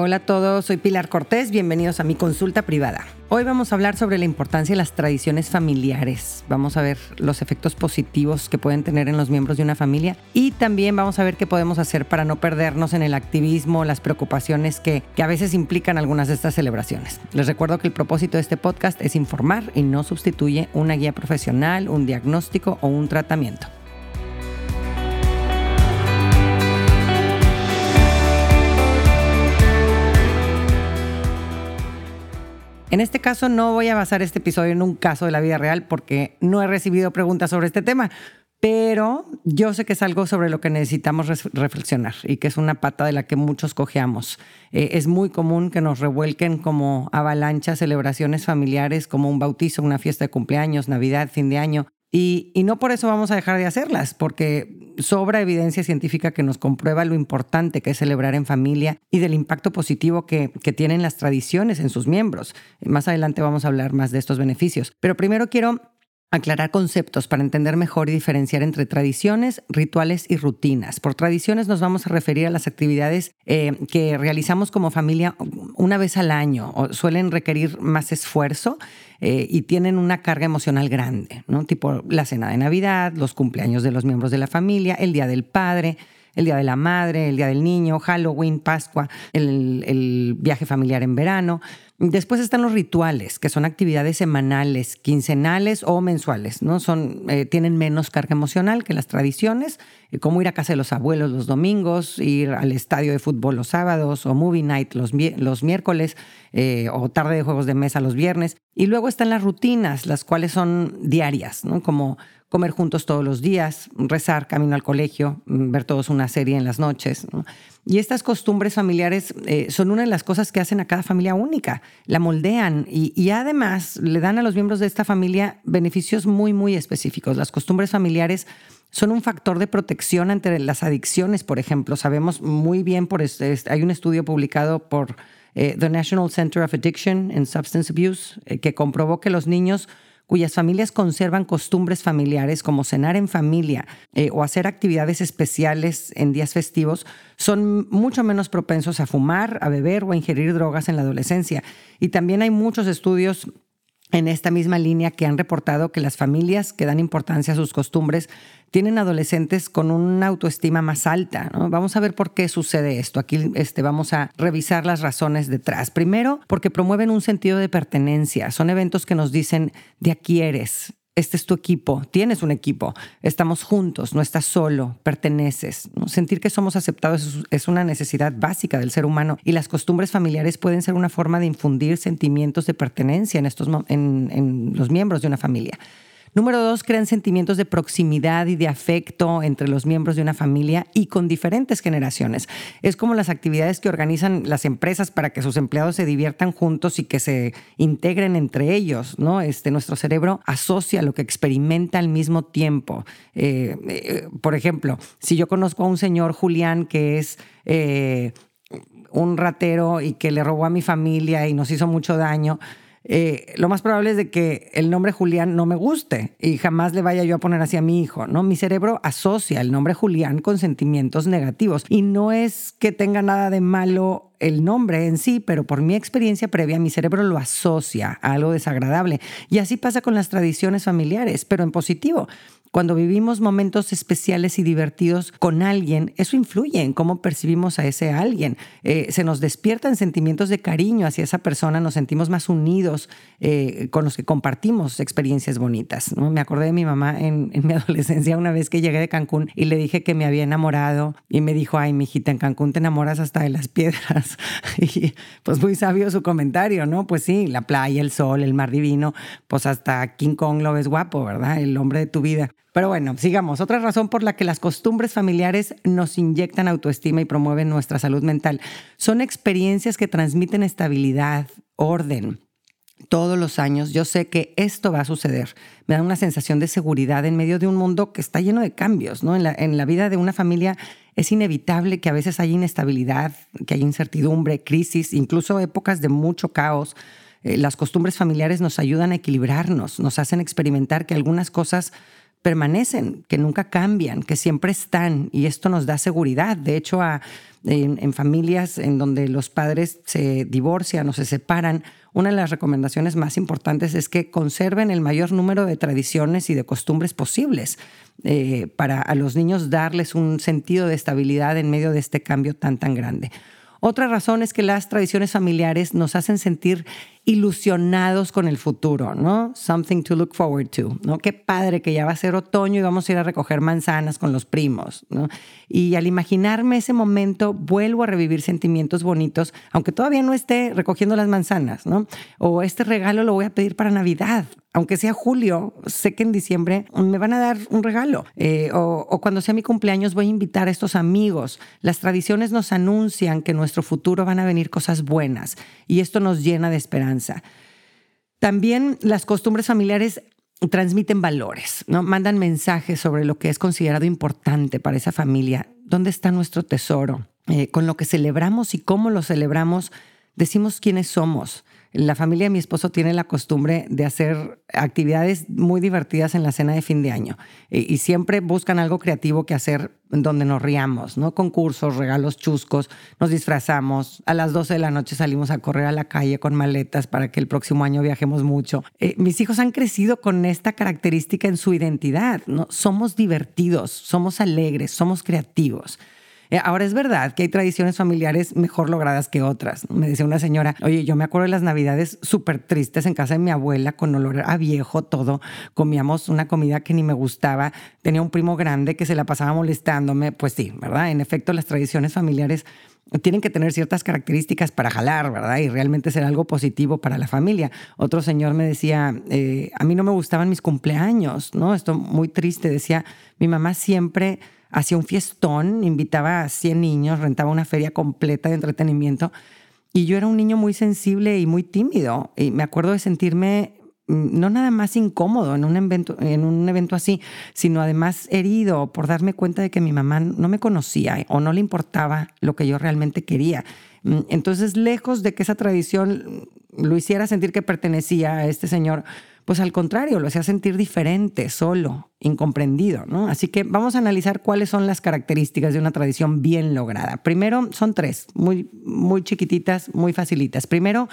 Hola a todos, soy Pilar Cortés, bienvenidos a mi consulta privada. Hoy vamos a hablar sobre la importancia de las tradiciones familiares. Vamos a ver los efectos positivos que pueden tener en los miembros de una familia y también vamos a ver qué podemos hacer para no perdernos en el activismo, las preocupaciones que, que a veces implican algunas de estas celebraciones. Les recuerdo que el propósito de este podcast es informar y no sustituye una guía profesional, un diagnóstico o un tratamiento. En este caso no voy a basar este episodio en un caso de la vida real porque no he recibido preguntas sobre este tema, pero yo sé que es algo sobre lo que necesitamos reflexionar y que es una pata de la que muchos cojeamos. Eh, es muy común que nos revuelquen como avalanchas celebraciones familiares como un bautizo, una fiesta de cumpleaños, Navidad, fin de año. Y, no por eso vamos a dejar de hacerlas, porque sobra evidencia científica que nos comprueba lo importante que es celebrar en familia y del impacto positivo que, tienen las tradiciones en sus miembros. Más adelante vamos a hablar más de estos beneficios. Pero primero quiero aclarar conceptos para entender mejor y diferenciar entre tradiciones, rituales y rutinas. Por tradiciones nos vamos a referir a las actividades eh, que realizamos como familia una vez al año o suelen requerir más esfuerzo eh, y tienen una carga emocional grande, ¿no? Tipo la cena de Navidad, los cumpleaños de los miembros de la familia, el Día del Padre, el Día de la Madre, el Día del Niño, Halloween, Pascua, el, viaje familiar en verano. Después están los rituales, que son actividades semanales, quincenales o mensuales, ¿no? Son, eh, tienen menos carga emocional que las tradiciones, eh, como ir a casa de los abuelos los domingos, ir al estadio de fútbol los sábados, o movie night los, los miércoles, eh, o tarde de juegos de mesa los viernes. Y luego están las rutinas, las cuales son diarias, ¿no? Como comer juntos todos los días, rezar camino al colegio, mm, ver todos una serie en las noches. Y estas costumbres familiares eh, son una de las cosas que hacen a cada familia única, la moldean y, además le dan a los miembros de esta familia beneficios muy, muy específicos. Las costumbres familiares son un factor de protección ante las adicciones, por ejemplo. Sabemos muy bien, por este, hay un estudio publicado por eh, The National Center of Addiction and Substance Abuse eh, que comprobó que los niños cuyas familias conservan costumbres familiares como cenar en familia eh, o hacer actividades especiales en días festivos, son mucho menos propensos a fumar, a beber o a ingerir drogas en la adolescencia. Y también hay muchos estudios en esta misma línea que han reportado que las familias que dan importancia a sus costumbres tienen adolescentes con una autoestima más alta. Vamos a ver por qué sucede esto. Aquí este, vamos a revisar las razones detrás. Primero, porque promueven un sentido de pertenencia. Son eventos que nos dicen, de aquí eres, este es tu equipo, tienes un equipo, estamos juntos, no estás solo, perteneces. Sentir que somos aceptados es una necesidad básica del ser humano y las costumbres familiares pueden ser una forma de infundir sentimientos de pertenencia en, estos, en los miembros de una familia. Número dos, crean sentimientos de proximidad y de afecto entre los miembros de una familia y con diferentes generaciones. Es como las actividades que organizan las empresas para que sus empleados se diviertan juntos y que se integren entre ellos, ¿no? Este, nuestro cerebro asocia lo que experimenta al mismo tiempo. Eh, eh, por ejemplo, si yo conozco a un señor Julián que es... Eh, un ratero y que le robó a mi familia y nos hizo mucho daño, eh, lo más probable es de que el nombre Julián no me guste y jamás le vaya yo a poner así a mi hijo, ¿no? Mi cerebro asocia el nombre Julián con sentimientos negativos y no es que tenga nada de malo el nombre en sí, pero por mi experiencia previa mi cerebro lo asocia a algo desagradable. Y así pasa con las tradiciones familiares, pero en positivo. Cuando vivimos momentos especiales y divertidos con alguien, eso influye en cómo percibimos a ese alguien. Eh, se nos despiertan sentimientos de cariño hacia esa persona, nos sentimos más unidos eh, con los que compartimos experiencias bonitas. ¿no? Me acordé de mi mamá en, mi adolescencia una vez que llegué de Cancún y le dije que me había enamorado y me dijo, ay, mijita, en Cancún te enamoras hasta de las piedras. y pues muy sabio su comentario, ¿no? Pues sí, la playa, el sol, el mar divino, pues hasta King Kong lo ves guapo, ¿verdad? El hombre de tu vida. Pero bueno, sigamos. Otra razón por la que las costumbres familiares nos inyectan autoestima y promueven nuestra salud mental son experiencias que transmiten estabilidad, orden. Todos los años yo sé que esto va a suceder. Me da una sensación de seguridad en medio de un mundo que está lleno de cambios. ¿no? En, la, en la vida de una familia es inevitable que a veces haya inestabilidad, que haya incertidumbre, crisis, incluso épocas de mucho caos. Eh, las costumbres familiares nos ayudan a equilibrarnos, nos hacen experimentar que algunas cosas permanecen, que nunca cambian, que siempre están y esto nos da seguridad. De hecho, en, familias en donde los padres se divorcian o se separan, una de las recomendaciones más importantes es que conserven el mayor número de tradiciones y de costumbres posibles eh, para a los niños darles un sentido de estabilidad en medio de este cambio tan, tan grande. Otra razón es que las tradiciones familiares nos hacen sentir ilusionados con el futuro, ¿no? Something to look forward to, ¿no? Qué padre que ya va a ser otoño y vamos a ir a recoger manzanas con los primos, ¿no? Y al imaginarme ese momento, vuelvo a revivir sentimientos bonitos, aunque todavía no esté recogiendo las manzanas, ¿no? O este regalo lo voy a pedir para Navidad, aunque sea julio, sé que en diciembre me van a dar un regalo. Eh, o, o, cuando sea mi cumpleaños voy a invitar a estos amigos. Las tradiciones nos anuncian que en nuestro futuro van a venir cosas buenas y esto nos llena de esperanza. También las costumbres familiares transmiten valores, ¿no? Mandan mensajes sobre lo que es considerado importante para esa familia. ¿Dónde está nuestro tesoro? Eh, con lo que celebramos y cómo lo celebramos, decimos quiénes somos. La familia de mi esposo tiene la costumbre de hacer actividades muy divertidas en la cena de fin de año y, siempre buscan algo creativo que hacer donde nos riamos, ¿no? Concursos, regalos chuscos, nos disfrazamos. A las 12 de la noche salimos a correr a la calle con maletas para que el próximo año viajemos mucho. Eh, mis hijos han crecido con esta característica en su identidad, ¿no? Somos divertidos, somos alegres, somos creativos. Eh, ahora es verdad que hay tradiciones familiares mejor logradas que otras. Me decía una señora, oye, yo me acuerdo de las navidades súper tristes en casa de mi abuela con olor a viejo todo. Comíamos una comida que ni me gustaba. Tenía un primo grande que se la pasaba molestándome. Pues sí, ¿verdad? En efecto, las tradiciones familiares tienen que tener ciertas características para jalar, ¿verdad? Y realmente ser algo positivo para la familia. Otro señor me decía, eh, a mí no me gustaban mis cumpleaños, ¿no? Esto muy triste. Decía, mi mamá siempre hacía un fiestón, invitaba a 100 niños, rentaba una feria completa de entretenimiento. Y yo era un niño muy sensible y muy tímido. Y me acuerdo de sentirme mm, no nada más incómodo en un, evento, en un evento así, sino además herido por darme cuenta de que mi mamá no me conocía o no le importaba lo que yo realmente quería. Mm, entonces, lejos de que esa tradición lo hiciera sentir que pertenecía a este señor, pues al contrario, lo hacía sentir diferente, solo, incomprendido, ¿no? Así que vamos a analizar cuáles son las características de una tradición bien lograda. Primero, son tres, muy, muy chiquititas, muy facilitas. Primero,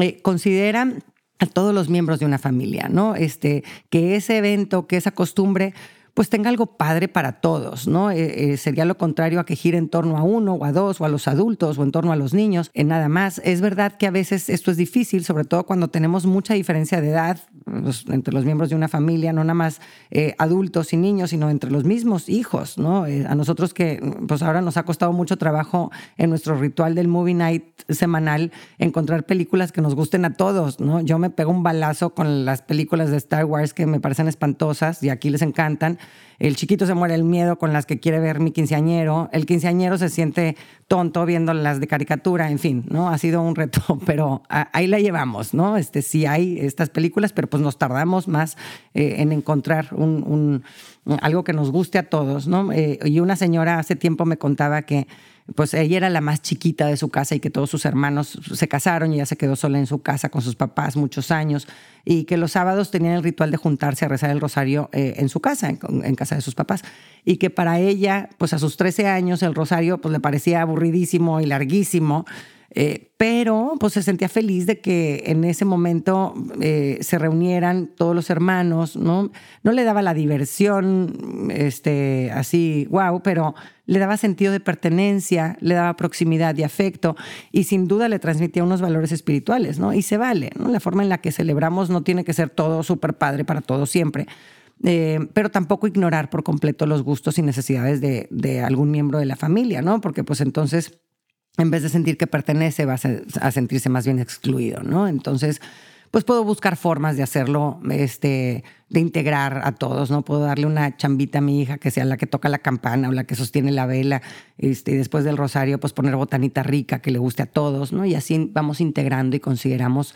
eh, considera a todos los miembros de una familia, ¿no? Este, que ese evento, que esa costumbre pues tenga algo padre para todos, ¿no? Eh, eh, sería lo contrario a que gire en torno a uno o a dos o a los adultos o en torno a los niños, nada más. Es verdad que a veces esto es difícil, sobre todo cuando tenemos mucha diferencia de edad pues, entre los miembros de una familia, no nada más eh, adultos y niños, sino entre los mismos hijos, ¿no? a nosotros que pues ahora nos ha costado mucho trabajo en nuestro ritual del movie night semanal encontrar películas que nos gusten a todos, ¿no? Yo me pego un balazo con las películas de Star Wars que me parecen espantosas y aquí les encantan el chiquito se muere el miedo con las que quiere ver mi quinceañero, el quinceañero se siente tonto viendo las de caricatura, en fin, ¿no? Ha sido un reto, pero ahí la llevamos, ¿no? Este, sí hay estas películas, pero pues nos tardamos más eh, en encontrar un, algo que nos guste a todos, ¿no? Eh, y una señora hace tiempo me contaba que pues ella era la más chiquita de su casa y que todos sus hermanos se casaron y ella se quedó sola en su casa con sus papás muchos años y que los sábados tenían el ritual de juntarse a rezar el rosario eh, en su casa, en, casa de sus papás y que para ella, pues a sus 13 años el rosario pues le parecía aburridísimo y larguísimo eh, pero pues se sentía feliz de que en ese momento eh, se reunieran todos los hermanos, ¿no? No le daba la diversión, este, así, wow, pero le daba sentido de pertenencia, le daba proximidad y afecto y sin duda le transmitía unos valores espirituales, ¿no? Y se vale. La forma en la que celebramos no tiene que ser todo súper padre para todos siempre. Eh, pero tampoco ignorar por completo los gustos y necesidades de, de algún miembro de la familia, ¿no? Porque pues entonces en vez de sentir que pertenece, va a, sentirse más bien excluido, ¿no? Entonces, pues puedo buscar formas de hacerlo, este, de integrar a todos, ¿no? Puedo darle una chambita a mi hija que sea la que toca la campana o la que sostiene la vela, este, y después del rosario, pues poner botanita rica que le guste a todos, ¿no? Y así vamos integrando y consideramos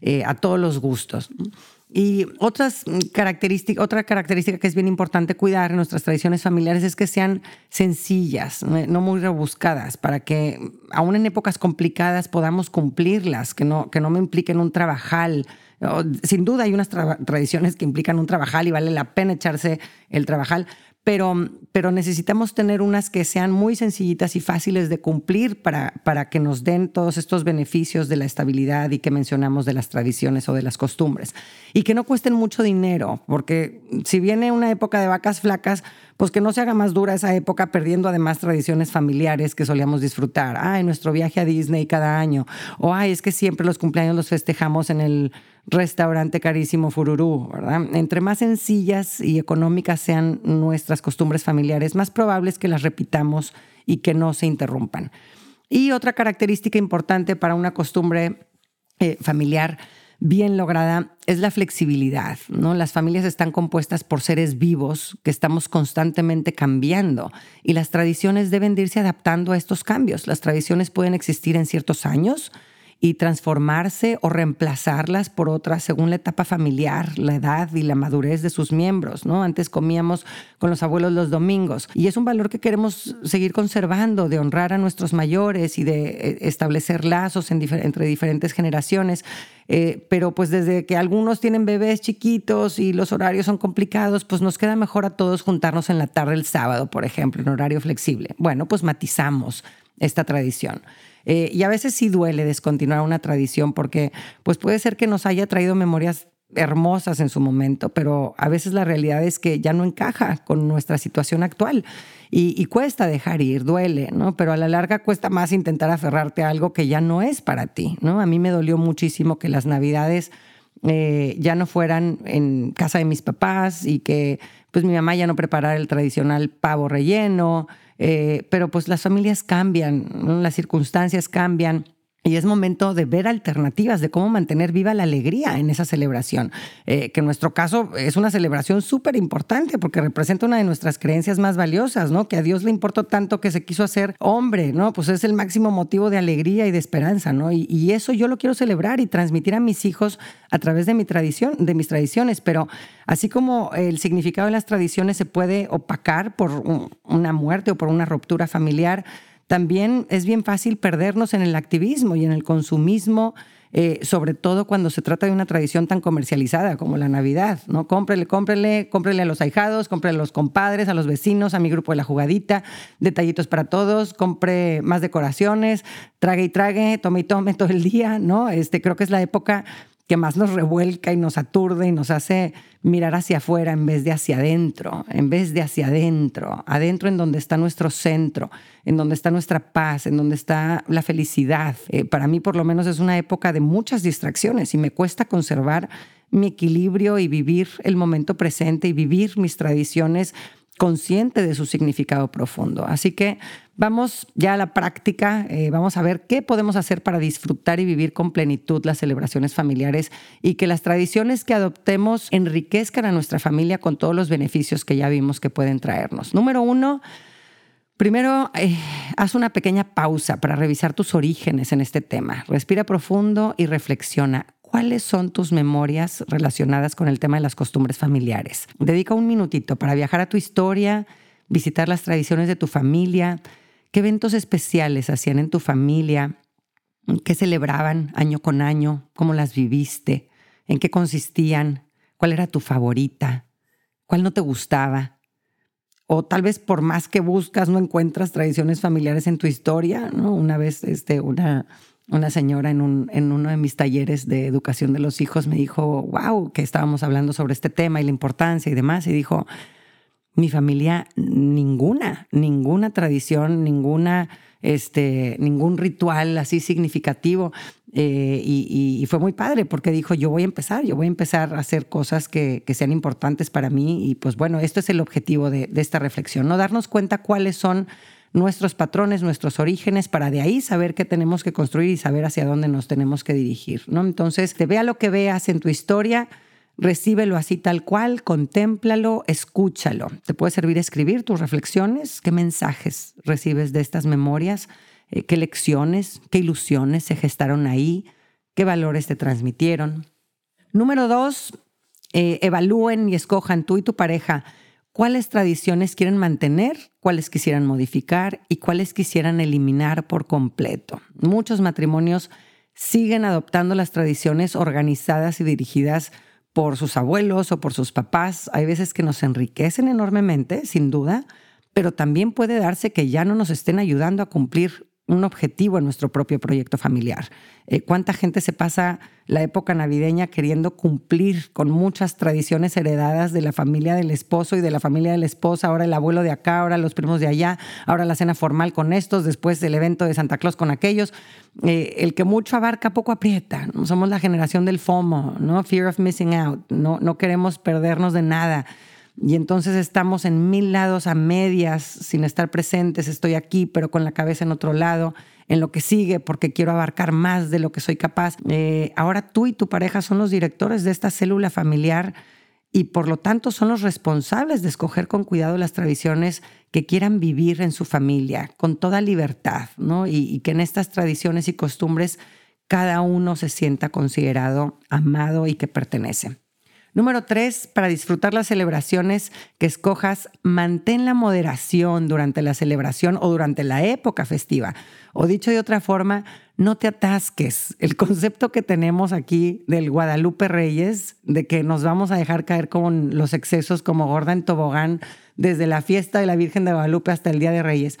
eh, a todos los gustos. Y otras características, otra característica que es bien importante cuidar en nuestras tradiciones familiares es que sean sencillas, no muy rebuscadas, para que aún en épocas complicadas podamos cumplirlas, que no, que no me impliquen un trabajal. Sin duda hay unas tradiciones que implican un trabajal y vale la pena echarse el trabajal, pero, pero necesitamos tener unas que sean muy sencillitas y fáciles de cumplir para, para que nos den todos estos beneficios de la estabilidad y que mencionamos de las tradiciones o de las costumbres. Y que no cuesten mucho dinero, porque si viene una época de vacas flacas, pues que no se haga más dura esa época perdiendo además tradiciones familiares que solíamos disfrutar. Ay, nuestro viaje a Disney cada año. O ay, es que siempre los cumpleaños los festejamos en el restaurante carísimo Fururú, ¿verdad? Entre más sencillas y económicas sean nuestras costumbres familiares, más probable es que las repitamos y que no se interrumpan. Y otra característica importante para una costumbre eh, familiar bien lograda es la flexibilidad, ¿no? Las familias están compuestas por seres vivos que estamos constantemente cambiando y las tradiciones deben irse adaptando a estos cambios. Las tradiciones pueden existir en ciertos años, y transformarse o reemplazarlas por otras según la etapa familiar, la edad y la madurez de sus miembros. ¿no? Antes comíamos con los abuelos los domingos y es un valor que queremos seguir conservando, de honrar a nuestros mayores y de eh, establecer lazos entre diferentes generaciones. Eh, pero pues desde que algunos tienen bebés chiquitos y los horarios son complicados, pues nos queda mejor a todos juntarnos en la tarde el sábado, por ejemplo, en horario flexible. Bueno, pues matizamos esta tradición. Eh, y a veces sí duele descontinuar una tradición porque pues puede ser que nos haya traído memorias hermosas en su momento, pero a veces la realidad es que ya no encaja con nuestra situación actual y, cuesta dejar ir, duele, ¿no? Pero a la larga cuesta más intentar aferrarte a algo que ya no es para ti, ¿no? A mí me dolió muchísimo que las navidades eh, ya no fueran en casa de mis papás y que pues mi mamá ya no preparara el tradicional pavo relleno, eh, pero pues las familias cambian, las circunstancias cambian. Y es momento de ver alternativas de cómo mantener viva la alegría en esa celebración, eh, que en nuestro caso es una celebración súper importante porque representa una de nuestras creencias más valiosas, ¿no? Que a Dios le importó tanto que se quiso hacer hombre, ¿no? Pues es el máximo motivo de alegría y de esperanza, ¿no? Y, y eso yo lo quiero celebrar y transmitir a mis hijos a través de mi tradición, de mis tradiciones, pero así como el significado de las tradiciones se puede opacar por una muerte o por una ruptura familiar, también es bien fácil perdernos en el activismo y en el consumismo, eh, sobre todo cuando se trata de una tradición tan comercializada como la Navidad, ¿no? Cómprele, cómprele, cómprele a los ahijados, cómprele a los compadres, a los vecinos, a mi grupo de la jugadita, detallitos para todos, compre más decoraciones, trague y trague, tome y tome todo el día, ¿no? Este, creo que es la época que más nos revuelca y nos aturde y nos hace mirar hacia afuera en vez de hacia adentro, en vez de hacia adentro, adentro en donde está nuestro centro, en donde está nuestra paz, en donde está la felicidad. Eh, para mí por lo menos es una época de muchas distracciones y me cuesta conservar mi equilibrio y vivir el momento presente y vivir mis tradiciones consciente de su significado profundo. Así que vamos ya a la práctica, eh, vamos a ver qué podemos hacer para disfrutar y vivir con plenitud las celebraciones familiares y que las tradiciones que adoptemos enriquezcan a nuestra familia con todos los beneficios que ya vimos que pueden traernos. Número uno, Primero, eh, haz una pequeña pausa para revisar tus orígenes en este tema. Respira profundo y reflexiona. ¿Cuáles son tus memorias relacionadas con el tema de las costumbres familiares? Dedica un minutito para viajar a tu historia, visitar las tradiciones de tu familia, qué eventos especiales hacían en tu familia, qué celebraban año con año, cómo las viviste, en qué consistían, cuál era tu favorita, cuál no te gustaba. O tal vez por más que buscas no encuentras tradiciones familiares en tu historia, ¿no? Una vez este, una una señora en, un, en uno de mis talleres de educación de los hijos me dijo, wow, que estábamos hablando sobre este tema y la importancia y demás, y dijo, mi familia, ninguna, ninguna tradición, ninguna, este, ningún ritual así significativo. Eh, y, fue muy padre porque dijo, yo voy a empezar, yo voy a empezar a hacer cosas que, que sean importantes para mí. Y pues bueno, esto es el objetivo de, de esta reflexión, ¿no? Darnos cuenta cuáles son nuestros patrones, nuestros orígenes, para de ahí saber qué tenemos que construir y saber hacia dónde nos tenemos que dirigir. ¿no? Entonces, te vea lo que veas en tu historia, recíbelo así tal cual, contémplalo, escúchalo. Te puede servir escribir tus reflexiones, qué mensajes recibes de estas memorias, eh, qué lecciones, qué ilusiones se gestaron ahí, qué valores te transmitieron. Número dos, eh, evalúen y escojan tú y tu pareja cuáles tradiciones quieren mantener, cuáles quisieran modificar y cuáles quisieran eliminar por completo. Muchos matrimonios siguen adoptando las tradiciones organizadas y dirigidas por sus abuelos o por sus papás. Hay veces que nos enriquecen enormemente, sin duda, pero también puede darse que ya no nos estén ayudando a cumplir un objetivo en nuestro propio proyecto familiar. Eh, ¿Cuánta gente se pasa la época navideña queriendo cumplir con muchas tradiciones heredadas de la familia del esposo y de la familia de la esposa? Ahora el abuelo de acá, ahora los primos de allá, ahora la cena formal con estos, después el evento de Santa Claus con aquellos. Eh, el que mucho abarca, poco aprieta. Somos la generación del FOMO, ¿no? Fear of missing out. No, no queremos perdernos de nada y entonces estamos en mil lados a medias, sin estar presentes, estoy aquí, pero con la cabeza en otro lado, en lo que sigue, porque quiero abarcar más de lo que soy capaz. Eh, ahora tú y tu pareja son los directores de esta célula familiar y por lo tanto son los responsables de escoger con cuidado las tradiciones que quieran vivir en su familia, con toda libertad, ¿no? y que en estas tradiciones y costumbres cada uno se sienta considerado, amado y que pertenece. Número tres, para disfrutar las celebraciones que escojas, mantén la moderación durante la celebración o durante la época festiva. O dicho de otra forma, no te atasques. El concepto que tenemos aquí del Guadalupe Reyes, de que nos vamos a dejar caer con los excesos como gorda en tobogán desde la fiesta de la Virgen de Guadalupe hasta el Día de Reyes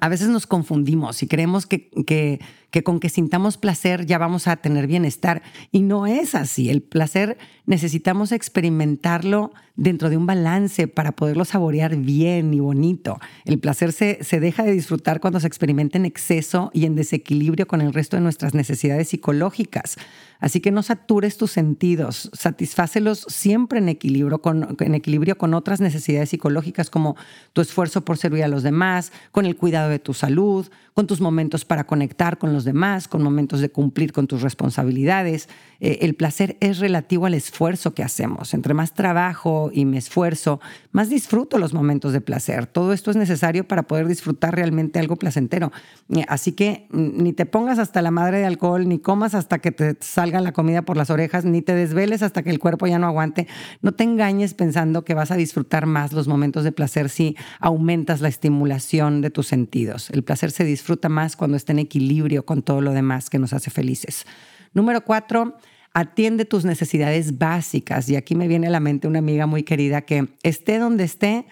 a veces nos confundimos y creemos que, que, que, con que sintamos placer ya vamos a tener bienestar. Y no es así. El placer necesitamos experimentarlo dentro de un balance para poderlo saborear bien y bonito. El placer se, se deja de disfrutar cuando se experimenta en exceso y en desequilibrio con el resto de nuestras necesidades psicológicas. Así que no satures tus sentidos, satisfácelos siempre en equilibrio, con, en equilibrio con otras necesidades psicológicas como tu esfuerzo por servir a los demás, con el cuidado de tu salud, con tus momentos para conectar con los demás, con momentos de cumplir con tus responsabilidades. Eh, el placer es relativo al esfuerzo que hacemos. Entre más trabajo y me esfuerzo, más disfruto los momentos de placer. Todo esto es necesario para poder disfrutar realmente algo placentero. Eh, así que mm, ni te pongas hasta la madre de alcohol, ni comas hasta que te salga la comida por las orejas, ni te desveles hasta que el cuerpo ya no aguante. No te engañes pensando que vas a disfrutar más los momentos de placer si aumentas la estimulación de tus sentidos. El placer se disfruta más cuando está en equilibrio con todo lo demás que nos hace felices. Número cuatro, atiende tus necesidades básicas. Y aquí me viene a la mente una amiga muy querida que esté donde esté,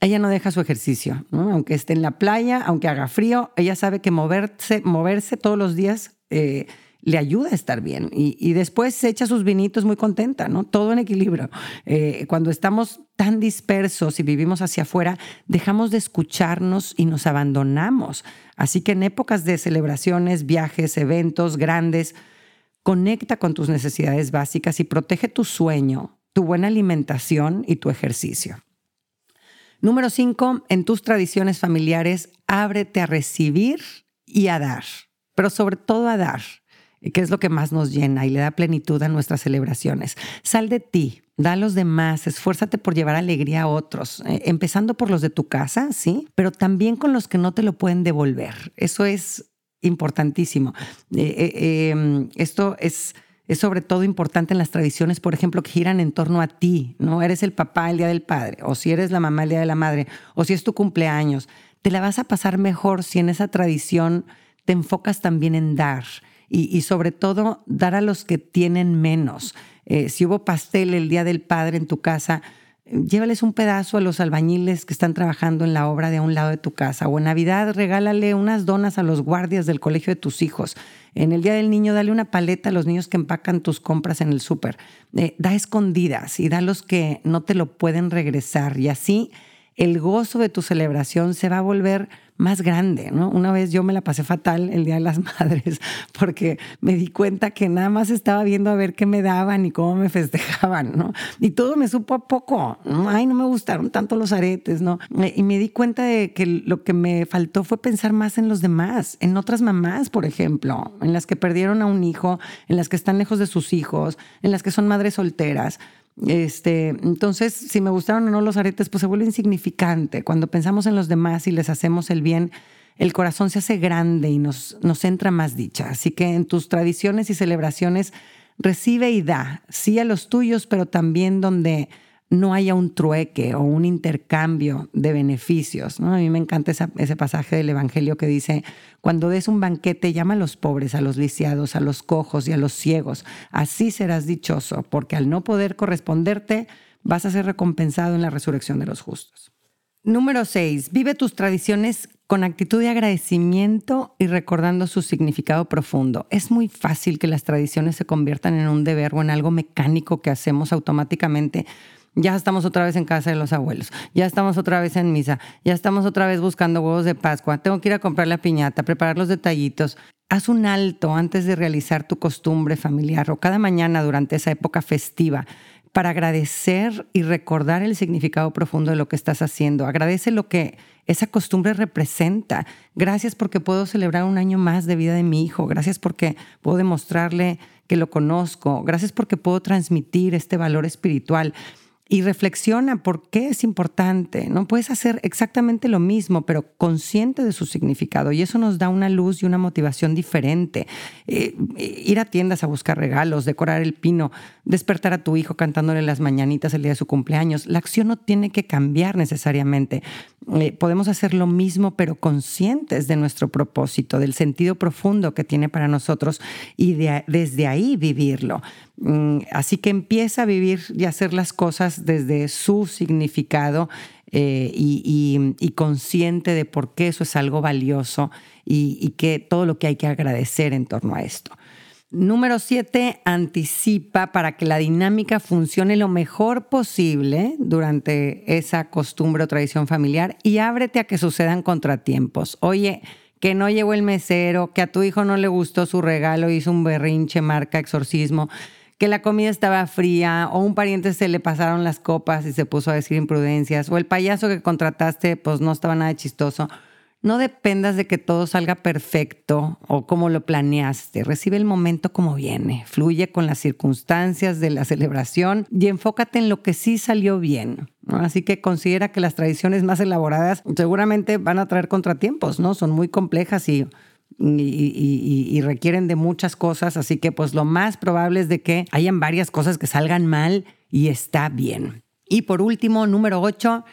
ella no deja su ejercicio, aunque esté en la playa, aunque haga frío, ella sabe que moverse, moverse todos los días eh, le ayuda a estar bien. Y, después se echa sus vinitos muy contenta, ¿no? Todo en equilibrio. Eh, cuando estamos tan dispersos y vivimos hacia afuera, dejamos de escucharnos y nos abandonamos. Así que en épocas de celebraciones, viajes, eventos grandes, conecta con tus necesidades básicas y protege tu sueño, tu buena alimentación y tu ejercicio. Número cinco, en tus tradiciones familiares, ábrete a recibir y a dar, pero sobre todo a dar que es lo que más nos llena y le da plenitud a nuestras celebraciones. Sal de ti, da a los demás, esfuérzate por llevar alegría a otros, eh, empezando por los de tu casa, sí, pero también con los que no te lo pueden devolver. Eso es importantísimo. Eh, eh, em, esto es es sobre todo importante en las tradiciones, por ejemplo, que giran en torno a ti, ¿no? Eres el papá el día del padre, o si eres la mamá el día de la madre, o si es tu cumpleaños. Te la vas a pasar mejor si en esa tradición te enfocas también en dar, y, sobre todo dar a los que tienen menos. Eh, si hubo pastel el Día del Padre en tu casa, llévales un pedazo a los albañiles que están trabajando en la obra de un lado de tu casa. O en Navidad regálale unas donas a los guardias del colegio de tus hijos. En el Día del Niño dale una paleta a los niños que empacan tus compras en el súper. Eh, da escondidas y da a los que no te lo pueden regresar. Y así el gozo de tu celebración se va a volver más grande, ¿no? Una vez yo me la pasé fatal el Día de las Madres porque me di cuenta que nada más estaba viendo a ver qué me daban y cómo me festejaban, ¿no? Y todo me supo a poco, ¿no? Ay, no me gustaron tanto los aretes, ¿no? Y me di cuenta de que lo que me faltó fue pensar más en los demás, en otras mamás, por ejemplo, en las que perdieron a un hijo, en las que están lejos de sus hijos, en las que son madres solteras. Este, entonces, si me gustaron o no los aretes, pues se vuelve insignificante. Cuando pensamos en los demás y les hacemos el bien, el corazón se hace grande y nos, nos entra más dicha. Así que en tus tradiciones y celebraciones, recibe y da, sí a los tuyos, pero también donde no haya un trueque o un intercambio de beneficios. ¿no? A mí me encanta ese pasaje del Evangelio que dice, cuando des un banquete, llama a los pobres, a los lisiados, a los cojos y a los ciegos. Así serás dichoso, porque al no poder corresponderte, vas a ser recompensado en la resurrección de los justos. Número 6. Vive tus tradiciones con actitud de agradecimiento y recordando su significado profundo. Es muy fácil que las tradiciones se conviertan en un deber o en algo mecánico que hacemos automáticamente ya estamos otra vez en casa de los abuelos, ya estamos otra vez en misa, ya estamos otra vez buscando huevos de Pascua, tengo que ir a comprar la piñata, preparar los detallitos. Haz un alto antes de realizar tu costumbre familiar o cada mañana durante esa época festiva para agradecer y recordar el significado profundo de lo que estás haciendo. Agradece lo que esa costumbre representa. Gracias porque puedo celebrar un año más de vida de mi hijo. Gracias porque puedo demostrarle que lo conozco. Gracias porque puedo transmitir este valor espiritual y reflexiona por qué es importante. No puedes hacer exactamente lo mismo, pero consciente de su significado. Y eso nos da una luz y una motivación diferente. Eh, ir a tiendas a buscar regalos, decorar el pino, despertar a tu hijo cantándole las mañanitas el día de su cumpleaños. La acción no tiene que cambiar necesariamente. Eh, podemos hacer lo mismo, pero conscientes de nuestro propósito, del sentido profundo que tiene para nosotros y desde ahí vivirlo. Mm, así que empieza a vivir y hacer las cosas desde su significado eh, y, consciente de por qué eso es algo valioso y, y que todo lo que hay que agradecer en torno a esto. Número siete, anticipa para que la dinámica funcione lo mejor posible durante esa costumbre o tradición familiar y ábrete a que sucedan contratiempos. Oye, que no llegó el mesero, que a tu hijo no le gustó su regalo, hizo un berrinche, marca exorcismo que la comida estaba fría o un pariente se le pasaron las copas y se puso a decir imprudencias o el payaso que contrataste pues no estaba nada chistoso. No dependas de que todo salga perfecto o como lo planeaste. Recibe el momento como viene. Fluye con las circunstancias de la celebración y enfócate en lo que sí salió bien. Así que considera que las tradiciones más elaboradas seguramente van a traer contratiempos, ¿no? Son muy complejas y requieren de muchas cosas, así que pues lo más probable es de que hayan varias cosas que salgan mal y está bien. Y por último, número 8,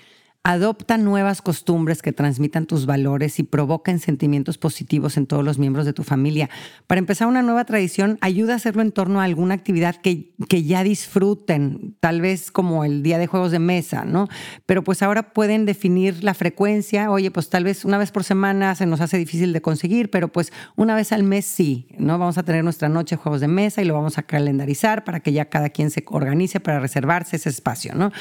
Adopta nuevas costumbres que transmitan tus valores y provoquen sentimientos positivos en todos los miembros de tu familia. Para empezar una nueva tradición, ayuda a hacerlo en torno a alguna actividad que, que ya disfruten, tal vez como el día de juegos de mesa, ¿no? Pero pues ahora pueden definir la frecuencia. Oye, pues tal vez una vez por semana se nos hace difícil de conseguir, pero pues una vez al mes sí, ¿no? Vamos a tener nuestra noche de juegos de mesa y lo vamos a calendarizar para que ya cada quien se organice para reservarse ese espacio, ¿no?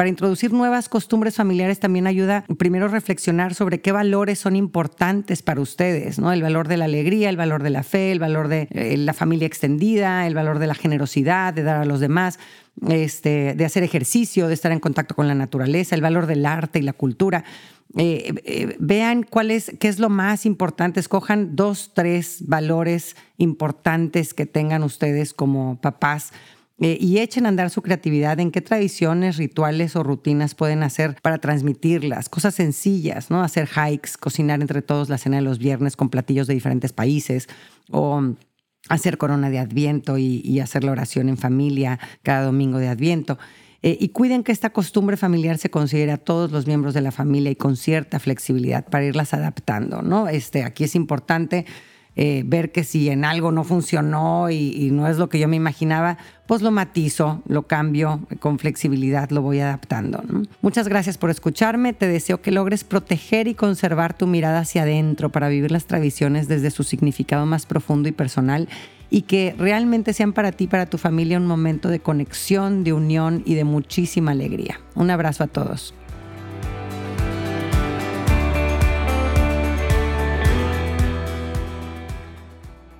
Para introducir nuevas costumbres familiares también ayuda primero reflexionar sobre qué valores son importantes para ustedes, ¿no? El valor de la alegría, el valor de la fe, el valor de eh, la familia extendida, el valor de la generosidad, de dar a los demás, este, de hacer ejercicio, de estar en contacto con la naturaleza, el valor del arte y la cultura. Eh, eh, vean cuál es, qué es lo más importante, escojan dos, tres valores importantes que tengan ustedes como papás eh, y echen a andar su creatividad en qué tradiciones, rituales o rutinas pueden hacer para transmitirlas. Cosas sencillas, ¿no? Hacer hikes, cocinar entre todos la cena de los viernes con platillos de diferentes países o hacer corona de adviento y, hacer la oración en familia cada domingo de adviento. Eh, y cuiden que esta costumbre familiar se considere a todos los miembros de la familia y con cierta flexibilidad para irlas adaptando, ¿no? Este, aquí es importante eh, ver que si en algo no funcionó y, no es lo que yo me imaginaba, pues lo matizo, lo cambio con flexibilidad, lo voy adaptando. Muchas gracias por escucharme. Te deseo que logres proteger y conservar tu mirada hacia adentro para vivir las tradiciones desde su significado más profundo y personal y que realmente sean para ti, para tu familia, un momento de conexión, de unión y de muchísima alegría. Un abrazo a todos.